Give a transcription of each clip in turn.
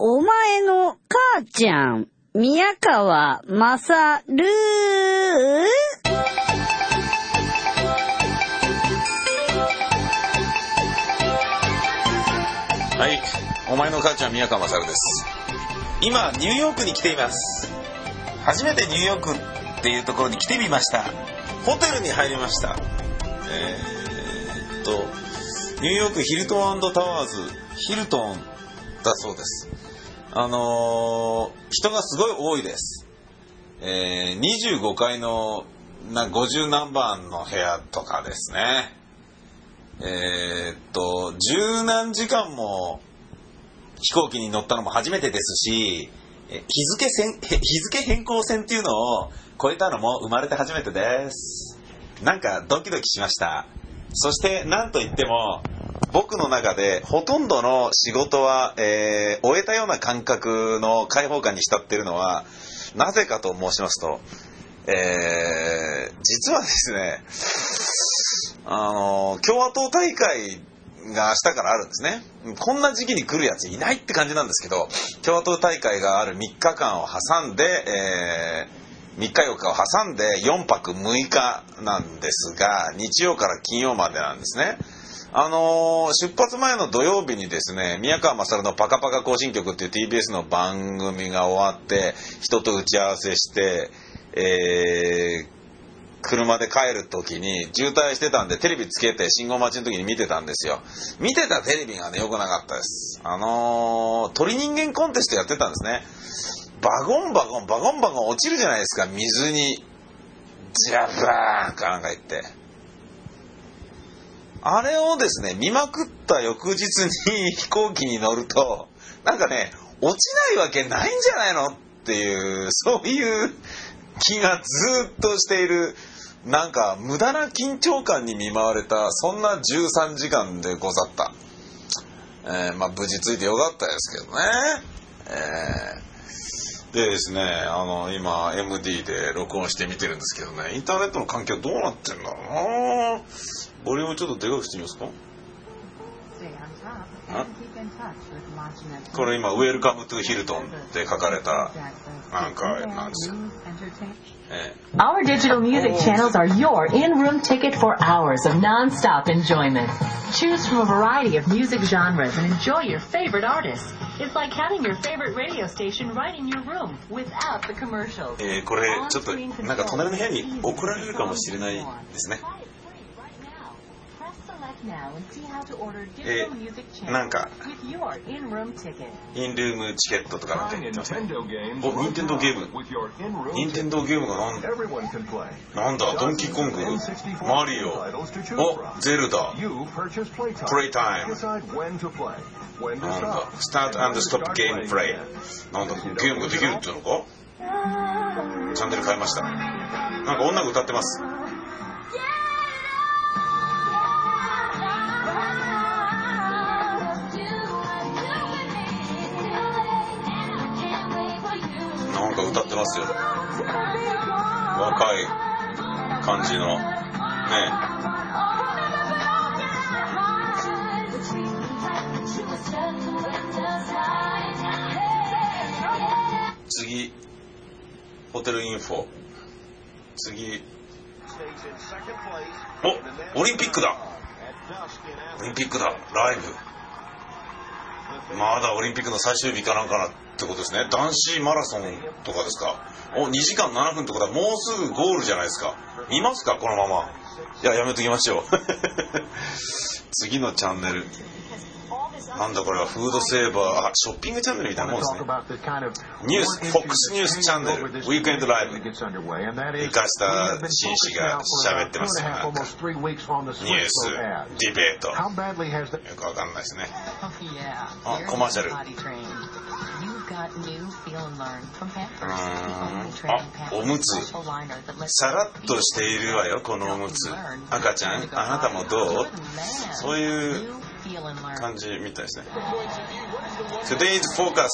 お前の母ちゃん、宮川まさるはい、お前の母ちゃん宮川勝です。今ニューヨークに来ています。初めてニューヨークっていうところに来てみました。ホテルに入りました。えーっとニューヨークヒルトンタワーズヒルトンだそうです。あのー人がすごい多いです。えー25階のな50何番の部屋とかですね。えーっと、十何時間も飛行機に乗ったのも初めてですし、日付線、日付変更線っていうのを超えたのも生まれて初めてです。なんかドキドキしました。そしてなんといっても、僕の中でほとんどの仕事は、えー終えたような感覚の開放感に浸ってるのは、なぜかと申しますと、えー実はですね、あの共和党大会が明日からあるんですね。こんな時期に来るやついないって感じなんですけど、共和党大会がある3日間を挟んで、えー3日4日を挟んで4泊6日なんですが、日曜から金曜までなんですね。あのー出発前の土曜日にですね、宮川勝のパカパカ行進曲っていう TBS の番組が終わって、人と打ち合わせして、えー車で帰る時に渋滞してたんでテレビつけて信号待ちの時に見てたんですよ。見てたテレビがね良くなかったです。あのー鳥人間コンテストやってたんですね。バゴンバゴンバゴンバゴン落ちるじゃないですか。水にジャバーンかなんか言って。あれをですね見まくった翌日に飛行機に乗るとなんかね落ちないわけないんじゃないのっていうそういう気がずっとしているなんか無駄な緊張感に見舞われたそんな13時間でござった、えーまあ無事ついてよかったですけどね、えーでですねあの今 MD で録音して見てるんですけどねインターネットの環境どうなってんだろうなボリュームちょっとでかくしてみますか？on top Huh? これ今「ウェルカムトゥヒルトン」って書かれた、なんかなんですよ Our digital music channels are your in-room ticket for hours of non-stop enjoyment. Choose from a variety of music genres and enjoy your favorite artists. It's like having your favorite radio station right in your room without the commercials. ーえーこれちょっとなんか隣の部屋に送られるかもしれないですねえなんか、インルームチケットとかなんて言っますね。お、ニンテンドゲーム。ニンテンドゲームが何なんだ？ドンキーコング、マリオ、お、ゼルダ、プレイタイム。なんだ？スタートストップゲームプレイ。なんだゲームができるっていうのか？チャンネル変えました。なんか女が歌ってます。か歌ってますよ。若い感じの。ね。次ホテルインフォ。次。おオリンピックだ。オリンピックだ。ライブ。まだオリンピックの最終日かなんかなってことですね。男子マラソンとかですか。お2時間7分ってことはもうすぐゴールじゃないですか。見ますか？このまま。いややめときましょう。次のチャンネル。なんだこれはフードセーバーショッピングチャンネルみたいなもんですね。ニュースフォックスニュースチャンネルウィークエンドライブ生かした紳士が喋ってます。ねニュースディベートよくわかんないですね。コマーシャルあおむつさらっとしているわよこのおむつ赤ちゃんあなたもどう？そういう感じみたいですね Today's Focus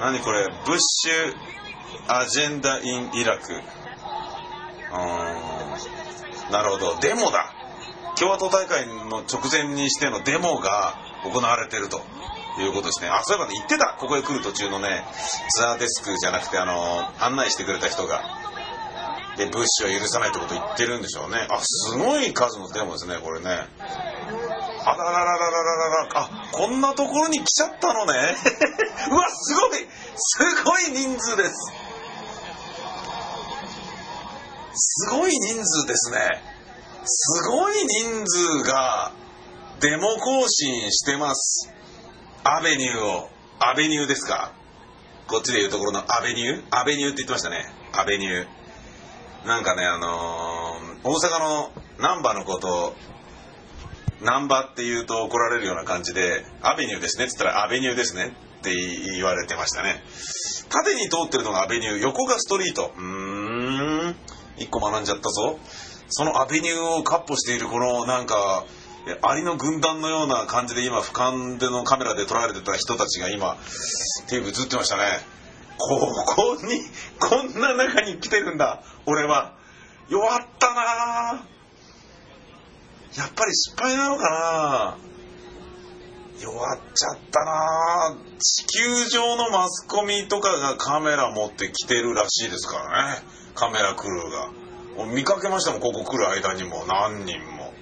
何これ？ブッシュアジェンダ・イン・イラクなるほどデモだ共和党大会の直前にしてのデモが行われてるということですね。あ、そういえばね、言ってた。ここへ来る途中のね、ツアーデスクじゃなくて、あの、案内してくれた人が。で、物資を許さないってこと言ってるんでしょうね。あ、すごい数のデモですね、これね。あらららららららら、あ、こんなところに来ちゃったのね。うわ、すごいすごい人数です。すごい人数ですね。すごい人数がデモ行進してます。アベニューを。アベニューですかこっちでいうところのアベニューアベニューって言ってましたね。アベニュー。なんかね、あのー大阪の難波のこと、難波って言うと怒られるような感じで、アベニューですねって言ったらアベニューですねって言われてましたね。縦に通ってるのがアベニュー、横がストリート。うーん、一個学んじゃったぞ。そのアベニューをカッポしているこのなんか、アリの軍団のような感じで今俯瞰でのカメラで撮られてた人たちが今テープ映ってましたね。ここに、こんな中に来てるんだ、俺は。弱ったなぁやっぱり失敗なのかな弱っちゃったな地球上のマスコミとかがカメラ持ってきてるらしいですからね。カメラクルーが。見かけましたもん、ここ来る間にも何人も。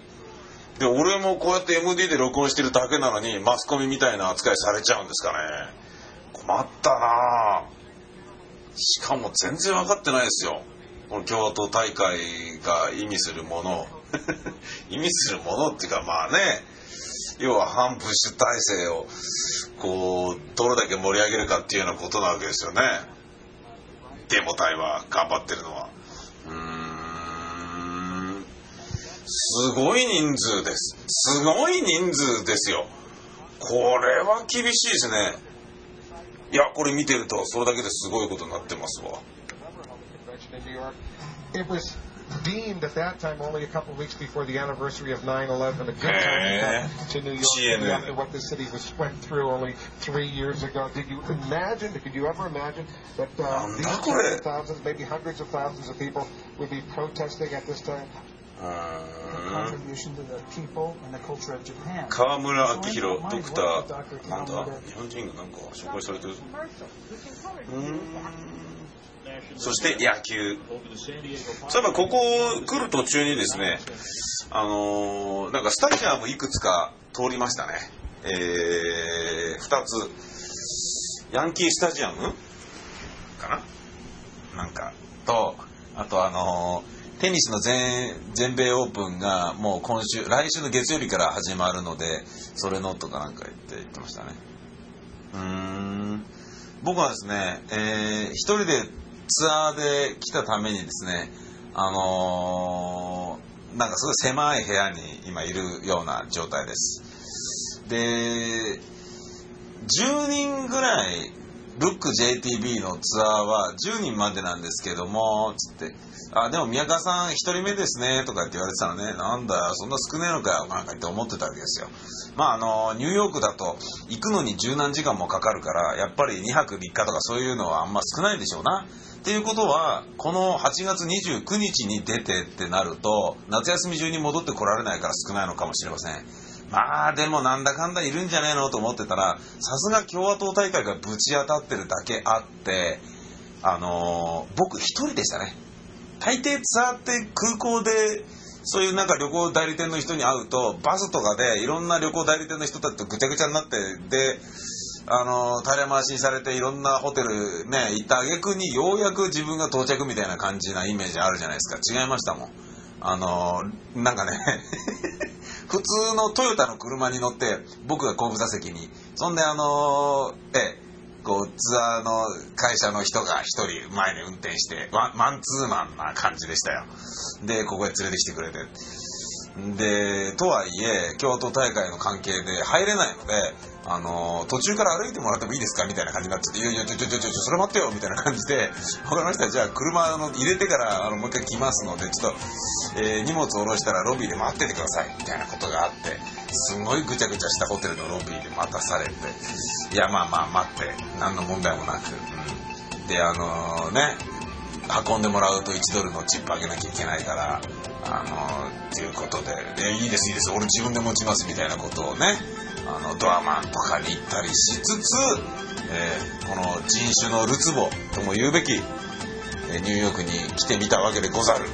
で、俺もこうやって MD で録音してるだけなのに、マスコミみたいな扱いされちゃうんですかね。困ったなしかも全然分かってないですよ。この共和党大会が意味するもの。意味するものっていうかまあね、要は反プッシュ体制を、こう、どれだけ盛り上げるかっていうようなことなわけですよね。デモ隊は頑張ってるのは。うーん。すごい人数です。すごい人数ですよ。これは厳しいですね。いや、これ見てると、それだけですごいことになってますわ。deemed at that time only a couple of weeks before the anniversary of 9/11 a good time to New York and after what the city was went through only three years ago. Did you imagine? Could you ever imagine that uh, these tens of thousands, maybe hundreds of thousands of people would be protesting at this time? contribution to the people and the culture of Japan. そして野球。そういえばここ来る途中にですねあのーなんかスタジアムいくつか通りましたね。えー、2つ。ヤンキースタジアム？かな？なんかとあとあのーテニスの全全米オープンがもう今週来週の月曜日から始まるのでそれのとかなんか言って言ってましたね。うーん。僕はですね、えー一人でツアーで来たためにですねあのーなんかすごい狭い部屋に今いるような状態です。で10人ぐらいルック JTB のツアーは10人までなんですけどもつってあでも宮川さん1人目ですねとかって言われてたらね。なんだよそんな少ねえのかよなんかって思ってたわけですよ。まああのニューヨークだと行くのに十何時間もかかるからやっぱり2泊3日とかそういうのはあんま少ないでしょうな。っていうことはこの8月29日に出てってなると夏休み中に戻ってこられないから少ないのかもしれません。まあでもなんだかんだいるんじゃねえのと思ってたらさすが共和党大会がぶち当たってるだけあってあのー僕一人でしたね。大抵ツアーって空港でそういうなんか旅行代理店の人に会うとバスとかでいろんな旅行代理店の人たちとぐちゃぐちゃになってであのー垂れ回しにされていろんなホテルね行った挙句にようやく自分が到着みたいな感じなイメージあるじゃないですか。違いましたもん。あのーなんかね普通のトヨタの車に乗って僕が後部座席にそんであのーええこうツアーの会社の人が一人前に運転してワマンツーマンな感じでしたよ。でここへ連れてきてくれて。でとはいえ京都大会の関係で入れないのであの途中から歩いてもらってもいいですか？みたいな感じになっちゃって「いやいやちょちょちょちょそれ待ってよ」みたいな感じで「分かりましたじゃあ車の入れてからあのもう一回来ますのでちょっと、えー荷物下ろしたらロビーで待っててください」みたいなことがあってすごいぐちゃぐちゃしたホテルのロビーで待たされていやまあまあ待って何の問題もなく、うん、であのね運んでもらうと1ドルのチップあげなきゃいけないから、あのっていうことで、でいいですいいです、俺自分で持ちますみたいなことをね、あのドアマンとかに行ったりしつつ、えーこの人種のるつぼとも言うべき、えニューヨークに来てみたわけでござる。